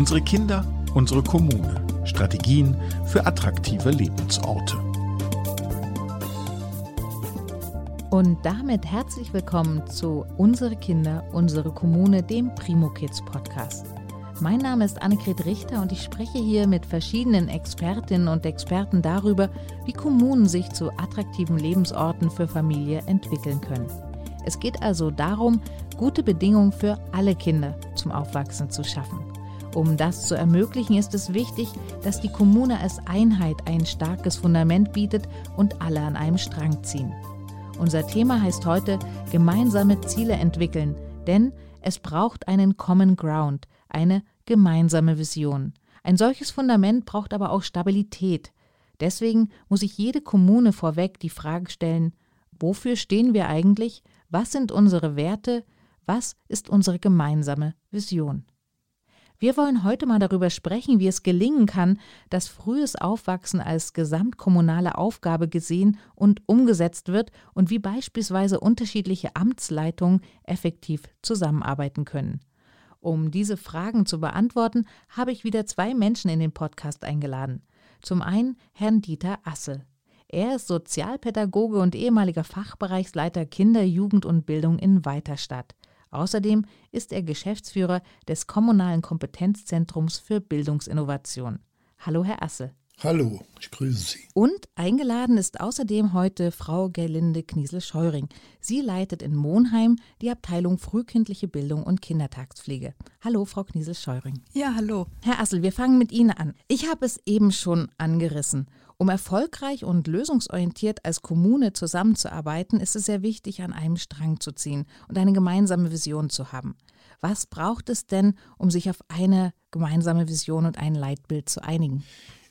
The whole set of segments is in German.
Unsere Kinder, unsere Kommune. Strategien für attraktive Lebensorte. Und damit herzlich willkommen zu Unsere Kinder, unsere Kommune, dem Primo Kids Podcast. Mein Name ist Annegret Richter und ich spreche hier mit verschiedenen Expertinnen und Experten darüber, wie Kommunen sich zu attraktiven Lebensorten für Familie entwickeln können. Es geht also darum, gute Bedingungen für alle Kinder zum Aufwachsen zu schaffen. Um das zu ermöglichen, ist es wichtig, dass die Kommune als Einheit ein starkes Fundament bietet und alle an einem Strang ziehen. Unser Thema heißt heute gemeinsame Ziele entwickeln, denn es braucht einen Common Ground, eine gemeinsame Vision. Ein solches Fundament braucht aber auch Stabilität. Deswegen muss sich jede Kommune vorweg die Frage stellen, wofür stehen wir eigentlich, was sind unsere Werte, was ist unsere gemeinsame Vision. Wir wollen heute mal darüber sprechen, wie es gelingen kann, dass frühes Aufwachsen als gesamtkommunale Aufgabe gesehen und umgesetzt wird und wie beispielsweise unterschiedliche Amtsleitungen effektiv zusammenarbeiten können. Um diese Fragen zu beantworten, habe ich wieder zwei Menschen in den Podcast eingeladen. Zum einen Herrn Dieter Assel. Er ist Sozialpädagoge und ehemaliger Fachbereichsleiter Kinder, Jugend und Bildung in Weiterstadt. Außerdem ist er Geschäftsführer des Kommunalen Kompetenzzentrums für Bildungsinnovation. Hallo, Herr Assel. Hallo, ich grüße Sie. Und eingeladen ist außerdem heute Frau Gerlinde Kniesel-Scheuring. Sie leitet in Monheim die Abteilung Frühkindliche Bildung und Kindertagspflege. Hallo, Frau Kniesel-Scheuring. Ja, hallo. Herr Assel, wir fangen mit Ihnen an. Ich habe es eben schon angerissen. Um erfolgreich und lösungsorientiert als Kommune zusammenzuarbeiten, ist es sehr wichtig, an einem Strang zu ziehen und eine gemeinsame Vision zu haben. Was braucht es denn, um sich auf eine gemeinsame Vision und ein Leitbild zu einigen?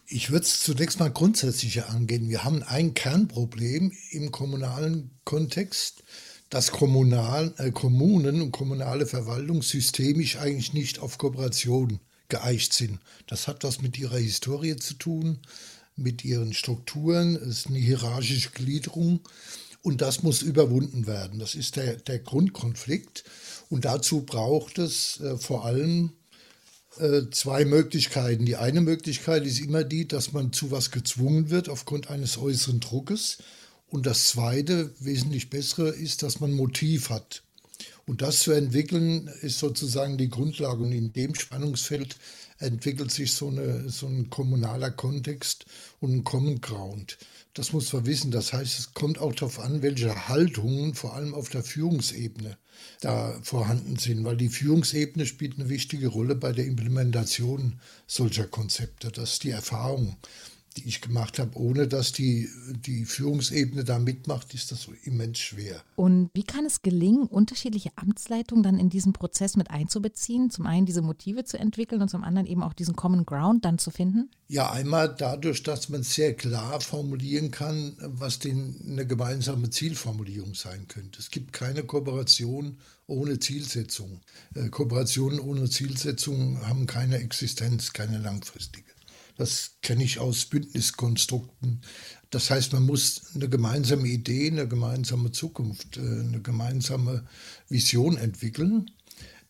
Ich würde es zunächst mal grundsätzlicher angehen. Wir haben ein Kernproblem im kommunalen Kontext, dass Kommunal, äh, Kommunen und kommunale Verwaltung systemisch eigentlich nicht auf Kooperation geeicht sind. Das hat was mit ihrer Historie zu tun, mit ihren Strukturen. Es ist eine hierarchische Gliederung und das muss überwunden werden. Das ist der, der Grundkonflikt und dazu braucht es äh, vor allem äh, zwei Möglichkeiten. Die eine Möglichkeit ist immer die, dass man zu was gezwungen wird aufgrund eines äußeren Druckes. Und das zweite, wesentlich bessere, ist, dass man Motiv hat. Und das zu entwickeln, ist sozusagen die Grundlage. Und in dem Spannungsfeld entwickelt sich so, eine, so ein kommunaler Kontext und ein Common Ground. Das muss man wissen. Das heißt, es kommt auch darauf an, welche Haltungen, vor allem auf der Führungsebene, da vorhanden sind, weil die Führungsebene spielt eine wichtige Rolle bei der Implementation solcher Konzepte. Das ist die Erfahrung, die ich gemacht habe. Ohne dass die, die Führungsebene da mitmacht, ist das so immens schwer. Und wie kann es gelingen, unterschiedliche Amtsleitungen dann in diesen Prozess mit einzubeziehen? Zum einen diese Motive zu entwickeln und zum anderen eben auch diesen Common Ground dann zu finden? Ja, einmal dadurch, dass man sehr klar formulieren kann, was denn eine gemeinsame Zielformulierung sein könnte. Es gibt keine Kooperation ohne Zielsetzung. Äh, Kooperationen ohne Zielsetzung haben keine Existenz, keine langfristige. Das kenne ich aus Bündniskonstrukten. Das heißt, man muss eine gemeinsame Idee, eine gemeinsame Zukunft, äh, eine gemeinsame Vision entwickeln.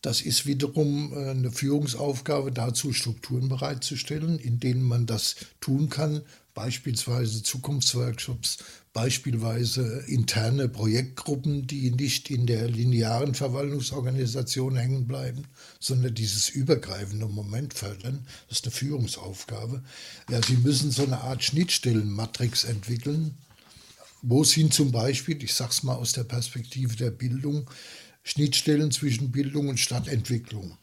Das ist wiederum äh, eine Führungsaufgabe, dazu Strukturen bereitzustellen, in denen man das tun kann, beispielsweise Zukunftsworkshops, beispielsweise interne Projektgruppen, die nicht in der linearen Verwaltungsorganisation hängen bleiben, sondern dieses übergreifende Moment fördern. Das ist eine Führungsaufgabe. Ja, Sie müssen so eine Art Schnittstellenmatrix entwickeln. Wo sind zum Beispiel, ich sage es mal aus der Perspektive der Bildung, Schnittstellen zwischen Bildung und Stadtentwicklung?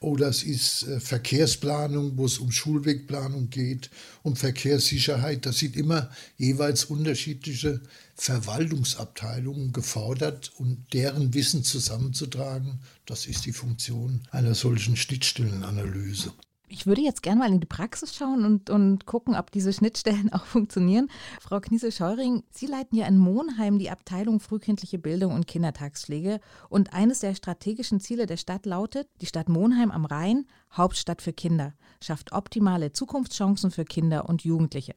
Oder es ist äh, Verkehrsplanung, wo es um Schulwegplanung geht, um Verkehrssicherheit. Das sind immer jeweils unterschiedliche Verwaltungsabteilungen gefordert und deren Wissen zusammenzutragen. Das ist die Funktion einer solchen Schnittstellenanalyse. Ich würde jetzt gerne mal in die Praxis schauen und, und gucken, ob diese Schnittstellen auch funktionieren. Frau Kniesel-Scheuring, Sie leiten ja in Monheim die Abteilung Frühkindliche Bildung und Kindertagspflege. Und eines der strategischen Ziele der Stadt lautet, die Stadt Monheim am Rhein, Hauptstadt für Kinder, schafft optimale Zukunftschancen für Kinder und Jugendliche.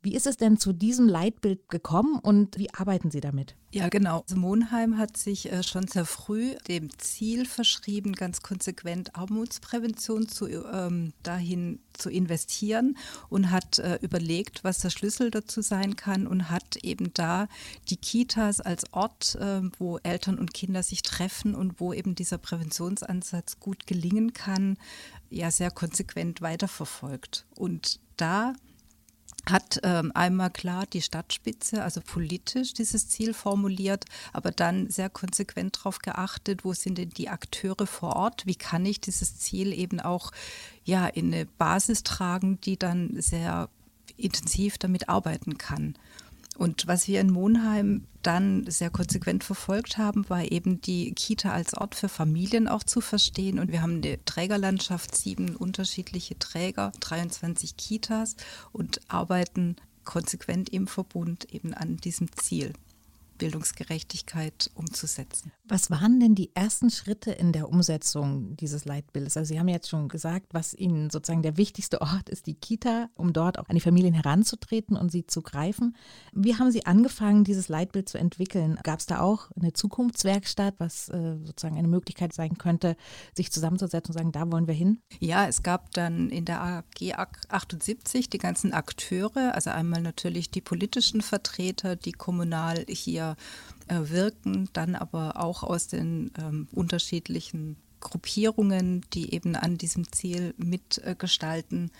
Wie ist es denn zu diesem Leitbild gekommen und wie arbeiten Sie damit? Ja, genau. Also Monheim hat sich äh, schon sehr früh dem Ziel verschrieben, ganz konsequent Armutsprävention zu, ähm, dahin zu investieren und hat äh, überlegt, was der Schlüssel dazu sein kann und hat eben da die Kitas als Ort, äh, wo Eltern und Kinder sich treffen und wo eben dieser Präventionsansatz gut gelingen kann, ja sehr konsequent weiterverfolgt. Und da hat ähm, einmal klar die Stadtspitze, also politisch dieses Ziel formuliert, aber dann sehr konsequent darauf geachtet, wo sind denn die Akteure vor Ort, wie kann ich dieses Ziel eben auch ja, in eine Basis tragen, die dann sehr intensiv damit arbeiten kann. Und was wir in Monheim dann sehr konsequent verfolgt haben, war eben die Kita als Ort für Familien auch zu verstehen. Und wir haben eine Trägerlandschaft, sieben unterschiedliche Träger, 23 Kitas und arbeiten konsequent im Verbund eben an diesem Ziel. Bildungsgerechtigkeit umzusetzen. Was waren denn die ersten Schritte in der Umsetzung dieses Leitbildes? Also Sie haben jetzt schon gesagt, was Ihnen sozusagen der wichtigste Ort ist, die Kita, um dort auch an die Familien heranzutreten und sie zu greifen. Wie haben Sie angefangen, dieses Leitbild zu entwickeln? Gab es da auch eine Zukunftswerkstatt, was äh, sozusagen eine Möglichkeit sein könnte, sich zusammenzusetzen und sagen, da wollen wir hin? Ja, es gab dann in der AG 78 die ganzen Akteure, also einmal natürlich die politischen Vertreter, die kommunal hier wirken, dann aber auch aus den ähm, unterschiedlichen Gruppierungen, die eben an diesem Ziel mitgestalten.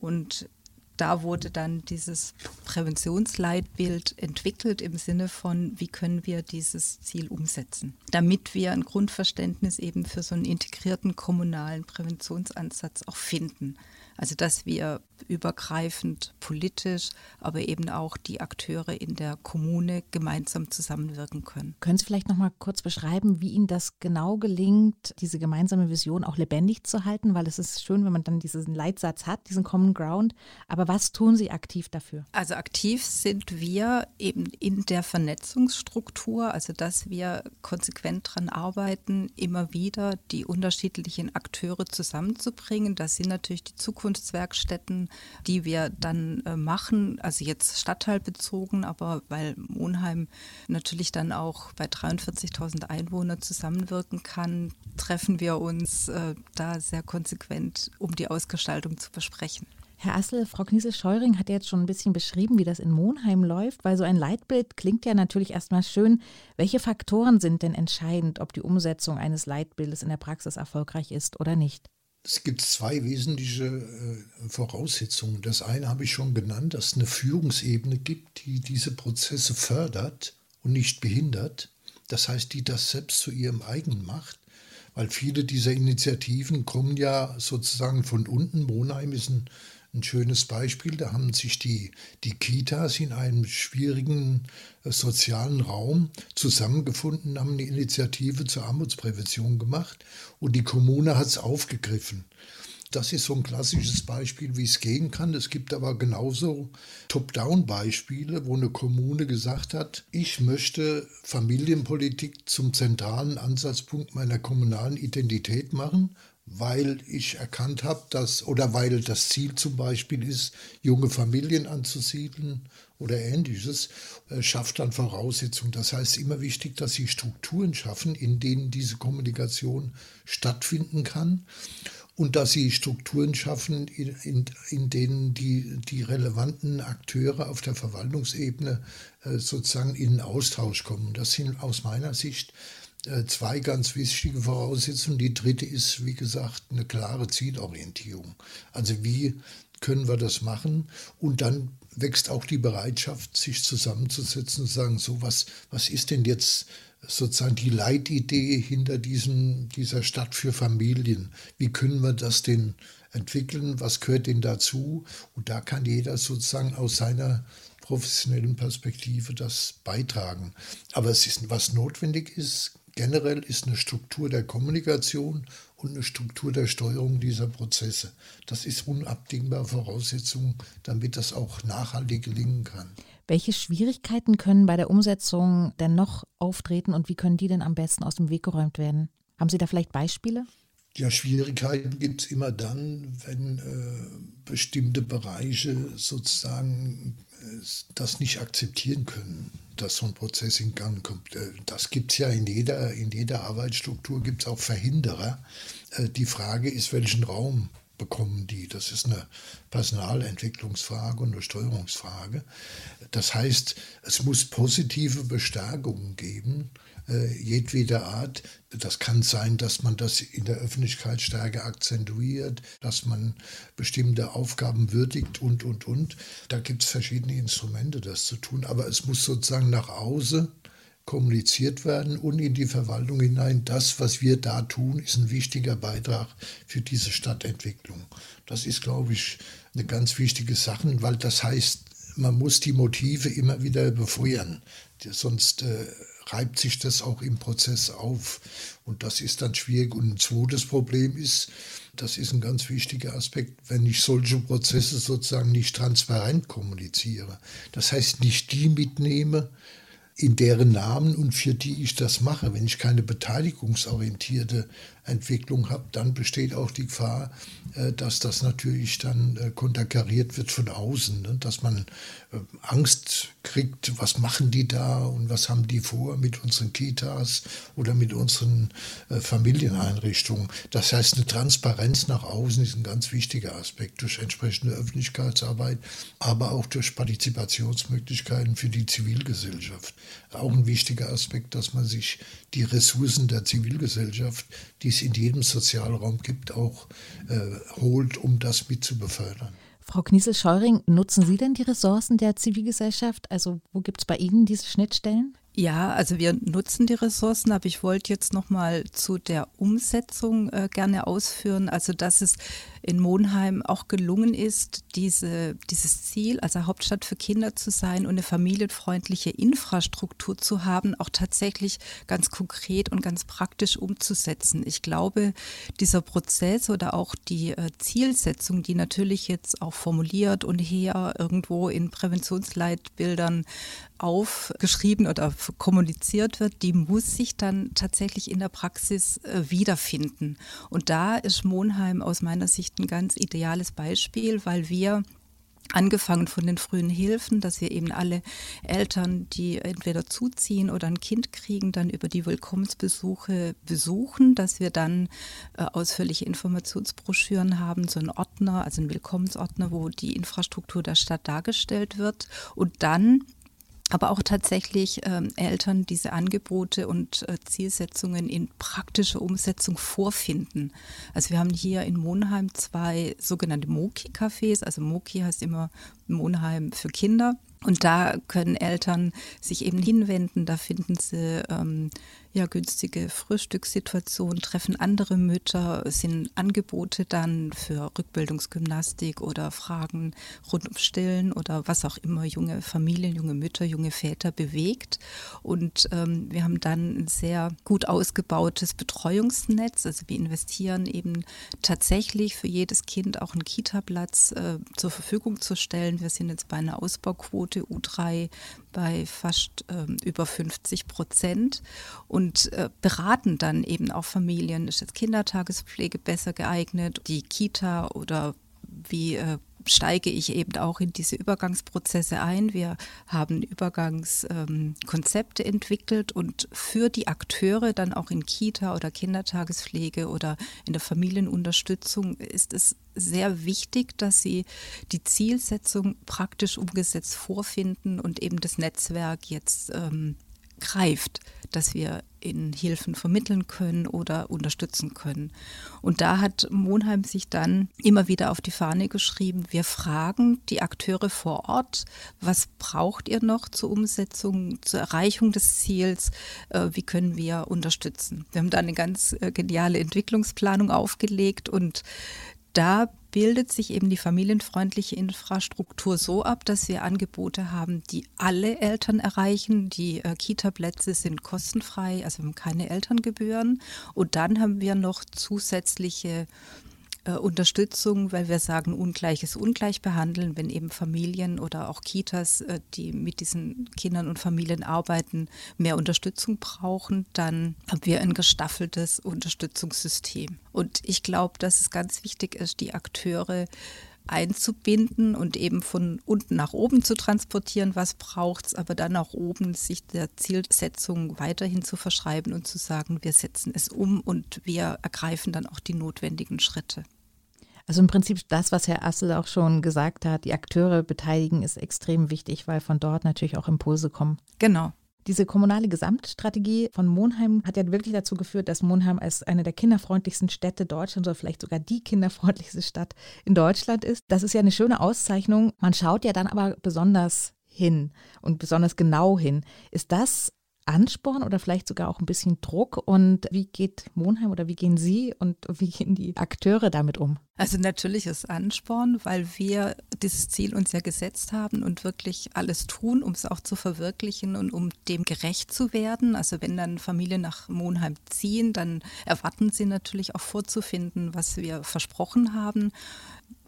Und da wurde dann dieses Präventionsleitbild entwickelt im Sinne von, wie können wir dieses Ziel umsetzen, damit wir ein Grundverständnis eben für so einen integrierten kommunalen Präventionsansatz auch finden. Also dass wir übergreifend politisch, aber eben auch die Akteure in der Kommune gemeinsam zusammenwirken können. Können Sie vielleicht noch mal kurz beschreiben, wie Ihnen das genau gelingt, diese gemeinsame Vision auch lebendig zu halten? Weil es ist schön, wenn man dann diesen Leitsatz hat, diesen Common Ground. Aber was tun Sie aktiv dafür? Also aktiv sind wir eben in der Vernetzungsstruktur, also dass wir konsequent daran arbeiten, immer wieder die unterschiedlichen Akteure zusammenzubringen. Das sind natürlich die Zukunftswerkstätten, die wir dann äh, machen, also jetzt stadtteilbezogen, aber weil Monheim natürlich dann auch bei 43.000 Einwohnern zusammenwirken kann, treffen wir uns äh, da sehr konsequent, um die Ausgestaltung zu besprechen. Herr Assel, Frau Kniesel-Scheuring hat jetzt schon ein bisschen beschrieben, wie das in Monheim läuft, weil so ein Leitbild klingt ja natürlich erstmal schön. Welche Faktoren sind denn entscheidend, ob die Umsetzung eines Leitbildes in der Praxis erfolgreich ist oder nicht? Es gibt zwei wesentliche äh, Voraussetzungen. Das eine habe ich schon genannt, dass es eine Führungsebene gibt, die diese Prozesse fördert und nicht behindert. Das heißt, die das selbst zu ihrem eigen macht, weil viele dieser Initiativen kommen ja sozusagen von unten. Monheim ist ein ein schönes Beispiel. Da haben sich die, die Kitas in einem schwierigen äh, sozialen Raum zusammengefunden, haben eine Initiative zur Armutsprävention gemacht und die Kommune hat es aufgegriffen. Das ist so ein klassisches Beispiel, wie es gehen kann. Es gibt aber genauso Top-Down-Beispiele, wo eine Kommune gesagt hat, ich möchte Familienpolitik zum zentralen Ansatzpunkt meiner kommunalen Identität machen weil ich erkannt habe, dass, oder weil das Ziel zum Beispiel ist, junge Familien anzusiedeln oder ähnliches, äh, schafft dann Voraussetzungen. Das heißt, immer wichtig, dass sie Strukturen schaffen, in denen diese Kommunikation stattfinden kann und dass sie Strukturen schaffen, in, in, in denen die, die relevanten Akteure auf der Verwaltungsebene äh, sozusagen in Austausch kommen. Das sind aus meiner Sicht äh, zwei ganz wichtige Voraussetzungen. Die dritte ist, wie gesagt, eine klare Zielorientierung. Also wie können wir das machen? Und dann wächst auch die Bereitschaft, sich zusammenzusetzen und zu sagen, so was, was ist denn jetzt sozusagen die Leitidee hinter diesem, dieser Stadt für Familien? Wie können wir das denn entwickeln? Was gehört denn dazu? Und da kann jeder sozusagen aus seiner professionellen Perspektive das beitragen. Aber es ist, was notwendig ist, Generell ist eine Struktur der Kommunikation und eine Struktur der Steuerung dieser Prozesse. Das ist unabdingbar Voraussetzung, damit das auch nachhaltig gelingen kann. Welche Schwierigkeiten können bei der Umsetzung denn noch auftreten und wie können die denn am besten aus dem Weg geräumt werden? Haben Sie da vielleicht Beispiele? Ja, Schwierigkeiten gibt es immer dann, wenn äh, bestimmte Bereiche sozusagen das nicht akzeptieren können, dass so ein Prozess in Gang kommt. Äh, das gibt es ja in jeder, in jeder Arbeitsstruktur, gibt es auch Verhinderer. Äh, die Frage ist, welchen Raum bekommen die? Das ist eine Personalentwicklungsfrage und eine Steuerungsfrage. Das heißt, es muss positive Bestärkungen geben äh, jedweder Art. Das kann sein, dass man das in der Öffentlichkeit stärker akzentuiert, dass man bestimmte Aufgaben würdigt und, und, und. Da gibt es verschiedene Instrumente, das zu tun. Aber es muss sozusagen nach außen kommuniziert werden und in die Verwaltung hinein. Das, was wir da tun, ist ein wichtiger Beitrag für diese Stadtentwicklung. Das ist, glaube ich, eine ganz wichtige Sache, weil das heißt, man muss die Motive immer wieder befeuern. Sonst äh, reibt sich das auch im Prozess auf. Und das ist dann schwierig. Und ein zweites Problem ist, das ist ein ganz wichtiger Aspekt, wenn ich solche Prozesse sozusagen nicht transparent kommuniziere. Das heißt, nicht die mitnehme, in deren Namen und für die ich das mache. Wenn ich keine beteiligungsorientierte Entwicklung habe, dann besteht auch die Gefahr, äh, dass das natürlich dann äh, konterkariert wird von außen, ne? dass man äh, Angst kriegt, was machen die da und was haben die vor mit unseren Kitas oder mit unseren Familieneinrichtungen. Das heißt, eine Transparenz nach außen ist ein ganz wichtiger Aspekt durch entsprechende Öffentlichkeitsarbeit, aber auch durch Partizipationsmöglichkeiten für die Zivilgesellschaft. Auch ein wichtiger Aspekt, dass man sich die Ressourcen der Zivilgesellschaft, die es in jedem Sozialraum gibt, auch äh, holt, um das mit zu befördern. Frau Kniesel-Scheuring, nutzen Sie denn die Ressourcen der Zivilgesellschaft? Also wo gibt es bei Ihnen diese Schnittstellen? Ja, also wir nutzen die Ressourcen, aber ich wollte jetzt noch mal zu der Umsetzung äh, gerne ausführen. Also dass es in Monheim auch gelungen ist, diese, dieses Ziel, also Hauptstadt für Kinder zu sein und eine familienfreundliche Infrastruktur zu haben, auch tatsächlich ganz konkret und ganz praktisch umzusetzen. Ich glaube, dieser Prozess oder auch die äh, Zielsetzung, die natürlich jetzt auch formuliert und hier irgendwo in Präventionsleitbildern aufgeschrieben oder kommuniziert wird, die muss sich dann tatsächlich in der Praxis äh, wiederfinden. Und da ist Monheim aus meiner Sicht ein ganz ideales Beispiel, weil wir Angefangen von den frühen Hilfen, dass wir eben alle Eltern, die entweder zuziehen oder ein Kind kriegen, dann über die Willkommensbesuche besuchen, dass wir dann äh, ausführliche Informationsbroschüren haben, so einen Ordner, also einen Willkommensordner, wo die Infrastruktur der Stadt dargestellt wird. Und dann aber auch tatsächlich ähm, Eltern diese Angebote und äh, Zielsetzungen in praktischer Umsetzung vorfinden. Also wir haben hier in Monheim zwei sogenannte Moki-Cafés, also Moki heißt immer Monheim für Kinder. Und da können Eltern sich eben hinwenden, da finden sie ähm, ja, günstige Frühstückssituationen, treffen andere Mütter, sind Angebote dann für Rückbildungsgymnastik oder Fragen rund um Stillen oder was auch immer junge Familien, junge Mütter, junge Väter bewegt. Und ähm, wir haben dann ein sehr gut ausgebautes Betreuungsnetz. Also wir investieren eben tatsächlich für jedes Kind auch einen Kita-Platz äh, zur Verfügung zu stellen. Wir sind jetzt bei einer Ausbauquote U3 bei fast ähm, über 50 Prozent. Und äh, beraten dann eben auch Familien, ist jetzt Kindertagespflege besser geeignet, die Kita oder wie äh, steige ich eben auch in diese Übergangsprozesse ein. Wir haben Übergangskonzepte ähm, entwickelt und für die Akteure dann auch in Kita oder Kindertagespflege oder in der Familienunterstützung ist es sehr wichtig, dass sie die Zielsetzung praktisch umgesetzt vorfinden und eben das Netzwerk jetzt ähm, greift, dass wir in Hilfen vermitteln können oder unterstützen können. Und da hat Monheim sich dann immer wieder auf die Fahne geschrieben, wir fragen die Akteure vor Ort, was braucht ihr noch zur Umsetzung, zur Erreichung des Ziels, äh, wie können wir unterstützen. Wir haben da eine ganz äh, geniale Entwicklungsplanung aufgelegt und da bildet sich eben die familienfreundliche Infrastruktur so ab, dass wir Angebote haben, die alle Eltern erreichen. Die äh, Kita-Plätze sind kostenfrei, also haben keine Elterngebühren. Und dann haben wir noch zusätzliche äh, Unterstützung, weil wir sagen, Ungleiches ungleich behandeln, wenn eben Familien oder auch Kitas, äh, die mit diesen Kindern und Familien arbeiten, mehr Unterstützung brauchen, dann haben wir ein gestaffeltes Unterstützungssystem. Und ich glaube, dass es ganz wichtig ist, die Akteure einzubinden und eben von unten nach oben zu transportieren, was braucht es, aber dann auch oben sich der Zielsetzung weiterhin zu verschreiben und zu sagen, wir setzen es um und wir ergreifen dann auch die notwendigen Schritte. Also im Prinzip das, was Herr Assel auch schon gesagt hat, die Akteure beteiligen, ist extrem wichtig, weil von dort natürlich auch Impulse kommen. Genau. Diese kommunale Gesamtstrategie von Monheim hat ja wirklich dazu geführt, dass Monheim als eine der kinderfreundlichsten Städte Deutschlands oder vielleicht sogar die kinderfreundlichste Stadt in Deutschland ist. Das ist ja eine schöne Auszeichnung. Man schaut ja dann aber besonders hin und besonders genau hin. Ist das Ansporn oder vielleicht sogar auch ein bisschen Druck? Und wie geht Monheim oder wie gehen Sie und wie gehen die Akteure damit um? Also natürlich ist Ansporn, weil wir dieses Ziel uns ja gesetzt haben und wirklich alles tun, um es auch zu verwirklichen und um dem gerecht zu werden. Also wenn dann Familien nach Monheim ziehen, dann erwarten sie natürlich auch vorzufinden, was wir versprochen haben.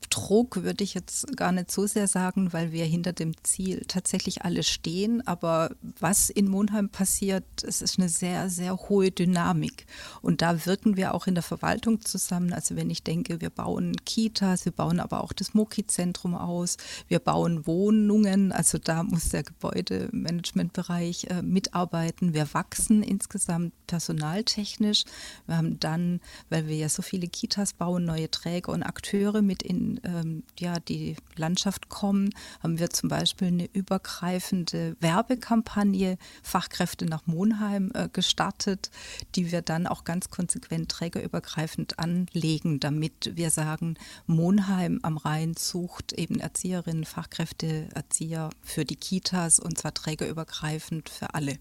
Druck würde ich jetzt gar nicht so sehr sagen, weil wir hinter dem Ziel tatsächlich alle stehen. Aber was in Monheim passiert, es ist eine sehr, sehr hohe Dynamik. Und da wirken wir auch in der Verwaltung zusammen. Also wenn ich denke, wir bauen Kitas, wir bauen aber auch das Moki-Zentrum aus, wir bauen Wohnungen. Also da muss der Gebäudemanagementbereich äh, mitarbeiten. Wir wachsen insgesamt personaltechnisch. Wir haben dann, weil wir ja so viele Kitas bauen, neue Träger und Akteure mit in ähm, ja, die Landschaft kommen, haben wir zum Beispiel eine übergreifende Werbekampagne Fachkräfte nach Monheim äh, gestartet, die wir dann auch ganz konsequent trägerübergreifend anlegen, damit wir sagen, Monheim am Rhein sucht eben Erzieherinnen, Fachkräfte, Erzieher für die Kitas und zwar trägerübergreifend für alle.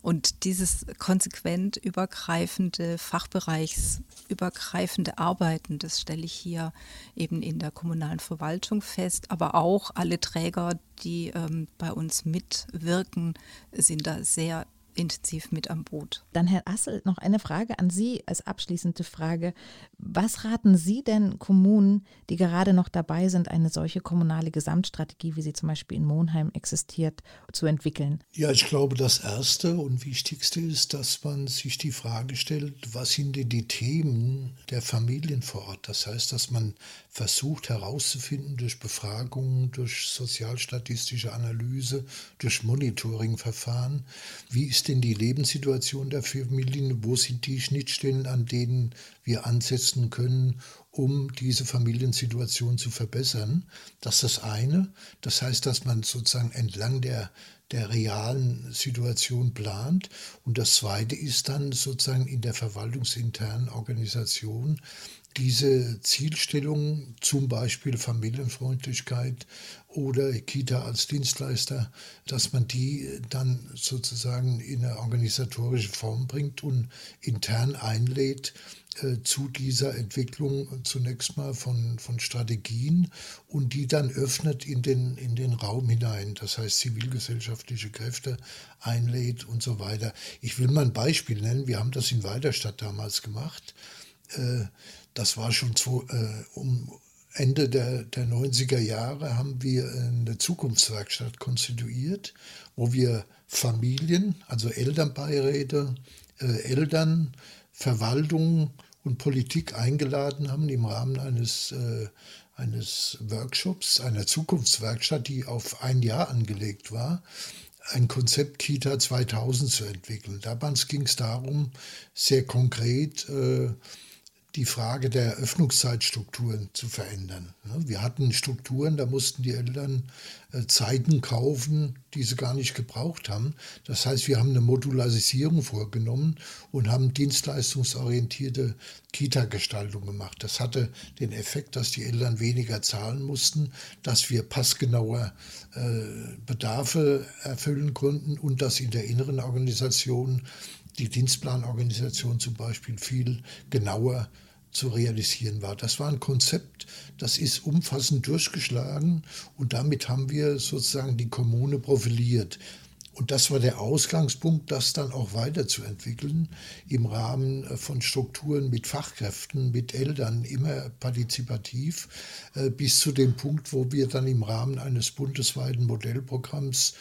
Und dieses konsequent übergreifende, fachbereichsübergreifende Arbeiten, das stelle ich hier eben in der kommunalen Verwaltung fest. Aber auch alle Träger, die ähm, bei uns mitwirken, sind da sehr intensiv mit am Boot. Dann, Herr Assel, noch eine Frage an Sie als abschließende Frage. Was raten Sie denn Kommunen, die gerade noch dabei sind, eine solche kommunale Gesamtstrategie, wie sie zum Beispiel in Monheim existiert, zu entwickeln? Ja, ich glaube, das Erste und Wichtigste ist, dass man sich die Frage stellt, was sind denn die Themen der Familien vor Ort? Das heißt, dass man versucht herauszufinden durch Befragungen, durch sozialstatistische Analyse, durch Monitoringverfahren, wie ist denn die Lebenssituation der Familien? Wo sind die Schnittstellen, an denen wir ansetzen können, um diese Familiensituation zu verbessern? Das ist das eine. Das heißt, dass man sozusagen entlang der der realen Situation plant. Und das Zweite ist dann sozusagen in der verwaltungsinternen Organisation diese Zielstellung, zum Beispiel Familienfreundlichkeit oder Kita als Dienstleister, dass man die dann sozusagen in eine organisatorische Form bringt und intern einlädt zu dieser Entwicklung zunächst mal von, von Strategien und die dann öffnet in den, in den Raum hinein, das heißt zivilgesellschaftliche Kräfte einlädt und so weiter. Ich will mal ein Beispiel nennen, wir haben das in Weiderstadt damals gemacht. Äh, das war schon äh, um Ende der, der 90er Jahre haben wir eine Zukunftswerkstatt konstituiert, wo wir Familien, also Elternbeiräte, äh, Eltern, Verwaltung und Politik eingeladen haben im Rahmen eines, äh, eines Workshops, einer Zukunftswerkstatt, die auf ein Jahr angelegt war ein Konzept Kita 2000 zu entwickeln. Damals ging es darum, sehr konkret äh, die Frage der Öffnungszeitstrukturen zu verändern. Wir hatten Strukturen, da mussten die Eltern äh, Zeiten kaufen, die sie gar nicht gebraucht haben. Das heißt, wir haben eine Modularisierung vorgenommen und haben dienstleistungsorientierte Kita-Gestaltung gemacht. Das hatte den Effekt, dass die Eltern weniger zahlen mussten, dass wir passgenauer äh, Bedarfe erfüllen konnten und dass in der inneren Organisation die Dienstplanorganisation zum Beispiel viel genauer zu realisieren war. Das war ein Konzept, das ist umfassend durchgeschlagen und damit haben wir sozusagen die Kommune profiliert. Und das war der Ausgangspunkt, das dann auch weiterzuentwickeln im Rahmen äh, von Strukturen mit Fachkräften, mit Eltern, immer partizipativ, äh, bis zu dem Punkt, wo wir dann im Rahmen eines bundesweiten Modellprogramms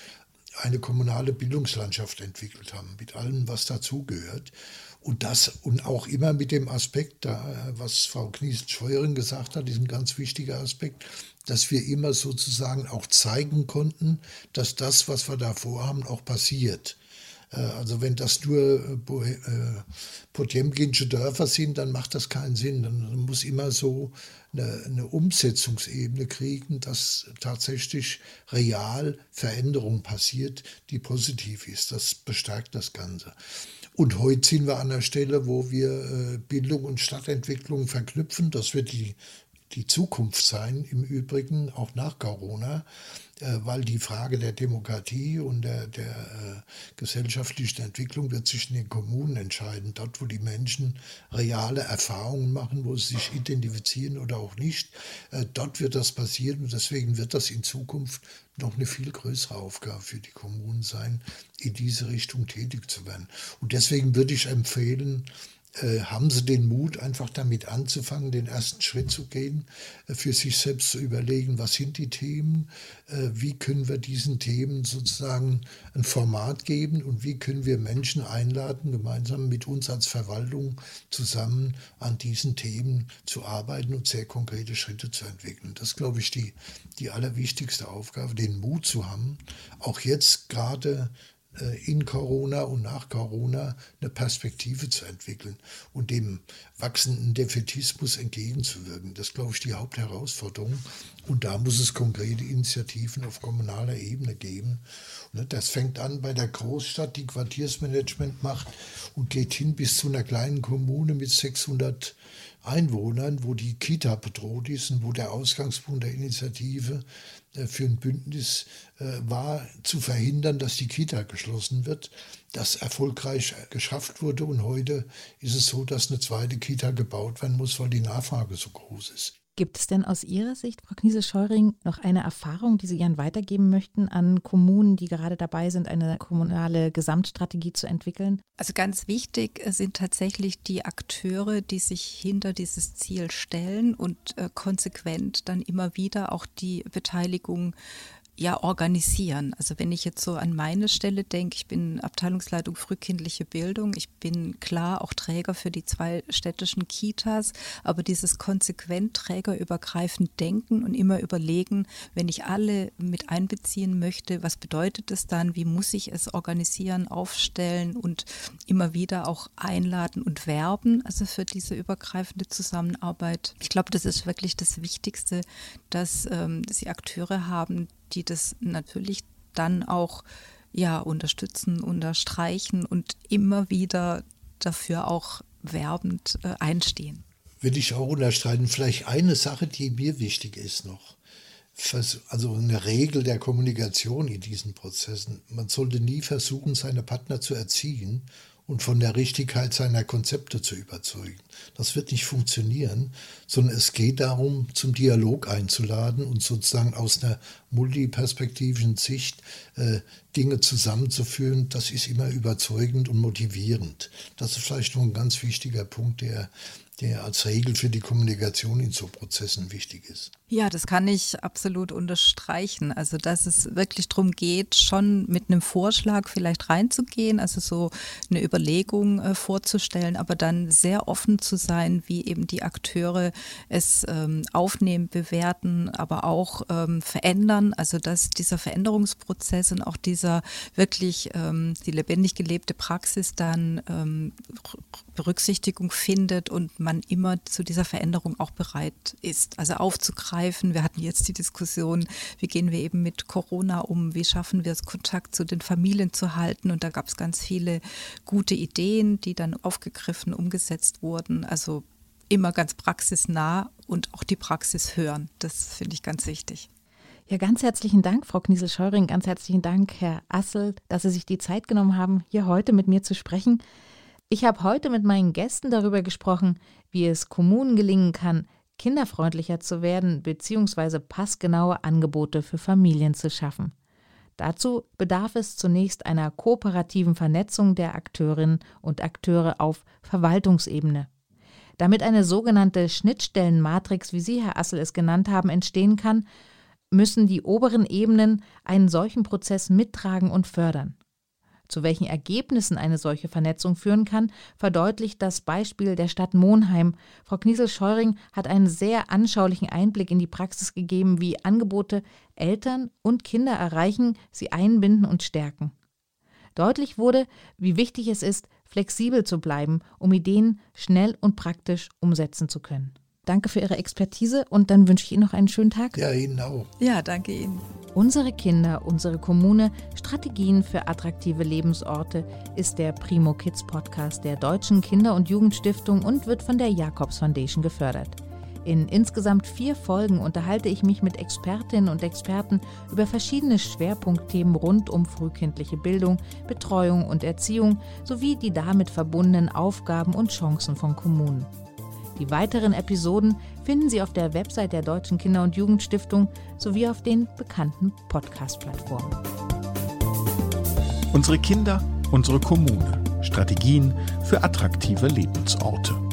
eine kommunale Bildungslandschaft entwickelt haben, mit allem, was dazugehört. Und das und auch immer mit dem Aspekt, da, was Frau Kniesel-Scheuren gesagt hat, ist ein ganz wichtiger Aspekt, dass wir immer sozusagen auch zeigen konnten, dass das, was wir da vorhaben, auch passiert. Äh, also wenn das nur äh, äh, Potjemkinsche Dörfer sind, dann macht das keinen Sinn. Dann muss immer so eine, eine Umsetzungsebene kriegen, dass tatsächlich real Veränderung passiert, die positiv ist. Das bestärkt das Ganze. Und heute sind wir an der Stelle, wo wir Bildung und Stadtentwicklung verknüpfen. Das wird die die Zukunft sein, im Übrigen auch nach Corona, weil die Frage der Demokratie und der, der äh, gesellschaftlichen Entwicklung wird sich in den Kommunen entscheiden. Dort, wo die Menschen reale Erfahrungen machen, wo sie sich identifizieren oder auch nicht, äh, dort wird das passieren und deswegen wird das in Zukunft noch eine viel größere Aufgabe für die Kommunen sein, in diese Richtung tätig zu werden. Und deswegen würde ich empfehlen, äh, haben sie den Mut, einfach damit anzufangen, den ersten Schritt zu gehen, äh, für sich selbst zu überlegen, was sind die Themen, äh, wie können wir diesen Themen sozusagen ein Format geben und wie können wir Menschen einladen, gemeinsam mit uns als Verwaltung zusammen an diesen Themen zu arbeiten und sehr konkrete Schritte zu entwickeln. Das ist, glaube ich, die, die allerwichtigste Aufgabe, den Mut zu haben, auch jetzt gerade in Corona und nach Corona eine Perspektive zu entwickeln und dem wachsenden Defetismus entgegenzuwirken. Das ist, glaube ich, die Hauptherausforderung. Und da muss es konkrete Initiativen auf kommunaler Ebene geben. Und das fängt an bei der Großstadt, die Quartiersmanagement macht und geht hin bis zu einer kleinen Kommune mit 600 Einwohnern, wo die Kita bedroht ist und wo der Ausgangspunkt der Initiative äh, für ein Bündnis äh, war, zu verhindern, dass die Kita geschlossen wird, das erfolgreich geschafft wurde. Und heute ist es so, dass eine zweite Kita gebaut werden muss, weil die Nachfrage so groß ist. Gibt es denn aus Ihrer Sicht, Frau Kniese-Scheuring, noch eine Erfahrung, die Sie gern weitergeben möchten an Kommunen, die gerade dabei sind, eine kommunale Gesamtstrategie zu entwickeln? Also ganz wichtig sind tatsächlich die Akteure, die sich hinter dieses Ziel stellen und äh, konsequent dann immer wieder auch die Beteiligung ja organisieren. Also wenn ich jetzt so an meine Stelle denke, ich bin Abteilungsleitung frühkindliche Bildung, ich bin klar auch Träger für die zwei städtischen Kitas, aber dieses konsequent trägerübergreifend denken und immer überlegen, wenn ich alle mit einbeziehen möchte, was bedeutet es dann, wie muss ich es organisieren, aufstellen und immer wieder auch einladen und werben, also für diese übergreifende Zusammenarbeit. Ich glaube, das ist wirklich das Wichtigste, dass ähm, sie Akteure haben, die das natürlich dann auch ja unterstützen, unterstreichen und immer wieder dafür auch werbend äh, einstehen. Will ich auch unterstreichen. Vielleicht eine Sache, die mir wichtig ist noch. Also eine Regel der Kommunikation in diesen Prozessen. Man sollte nie versuchen, seine Partner zu erziehen und von der Richtigkeit seiner Konzepte zu überzeugen. Das wird nicht funktionieren, sondern es geht darum, zum Dialog einzuladen und sozusagen aus einer multiperspektivischen Sicht äh, Dinge zusammenzuführen. Das ist immer überzeugend und motivierend. Das ist vielleicht noch ein ganz wichtiger Punkt, der der als Regel für die Kommunikation in so Prozessen wichtig ist. Ja, das kann ich absolut unterstreichen. Also, dass es wirklich darum geht, schon mit einem Vorschlag vielleicht reinzugehen, also so eine Überlegung äh, vorzustellen, aber dann sehr offen zu sein, wie eben die Akteure es ähm, aufnehmen, bewerten, aber auch ähm, verändern. Also, dass dieser Veränderungsprozess und auch dieser wirklich ähm, die lebendig gelebte Praxis dann ähm, Berücksichtigung findet und man immer zu dieser Veränderung auch bereit ist. Also aufzugreifen. Wir hatten jetzt die Diskussion, wie gehen wir eben mit Corona um, wie schaffen wir es, Kontakt zu den Familien zu halten. Und da gab es ganz viele gute Ideen, die dann aufgegriffen, umgesetzt wurden. Also immer ganz praxisnah und auch die Praxis hören. Das finde ich ganz wichtig. Ja, ganz herzlichen Dank, Frau Kniesel-Scheuring. Ganz herzlichen Dank, Herr Assel, dass Sie sich die Zeit genommen haben, hier heute mit mir zu sprechen. Ich habe heute mit meinen Gästen darüber gesprochen, wie es Kommunen gelingen kann, kinderfreundlicher zu werden bzw. passgenaue Angebote für Familien zu schaffen. Dazu bedarf es zunächst einer kooperativen Vernetzung der Akteurinnen und Akteure auf Verwaltungsebene. Damit eine sogenannte Schnittstellenmatrix, wie Sie, Herr Assel, es genannt haben, entstehen kann, müssen die oberen Ebenen einen solchen Prozess mittragen und fördern. Zu welchen Ergebnissen eine solche Vernetzung führen kann, verdeutlicht das Beispiel der Stadt Monheim. Frau Kniesel-Scheuring hat einen sehr anschaulichen Einblick in die Praxis gegeben, wie Angebote Eltern und Kinder erreichen, sie einbinden und stärken. Deutlich wurde, wie wichtig es ist, flexibel zu bleiben, um Ideen schnell und praktisch umsetzen zu können. Danke für Ihre Expertise und dann wünsche ich Ihnen noch einen schönen Tag. Ja, Ihnen auch. Ja, danke Ihnen. Unsere Kinder, unsere Kommune, Strategien für attraktive Lebensorte ist der Primo Kids Podcast der Deutschen Kinder- und Jugendstiftung und wird von der Jakobs Foundation gefördert. In insgesamt vier Folgen unterhalte ich mich mit Expertinnen und Experten über verschiedene Schwerpunktthemen rund um frühkindliche Bildung, Betreuung und Erziehung sowie die damit verbundenen Aufgaben und Chancen von Kommunen. Die weiteren Episoden finden Sie auf der Website der Deutschen Kinder- und Jugendstiftung sowie auf den bekannten Podcast-Plattformen. Unsere Kinder, unsere Kommune. Strategien für attraktive Lebensorte.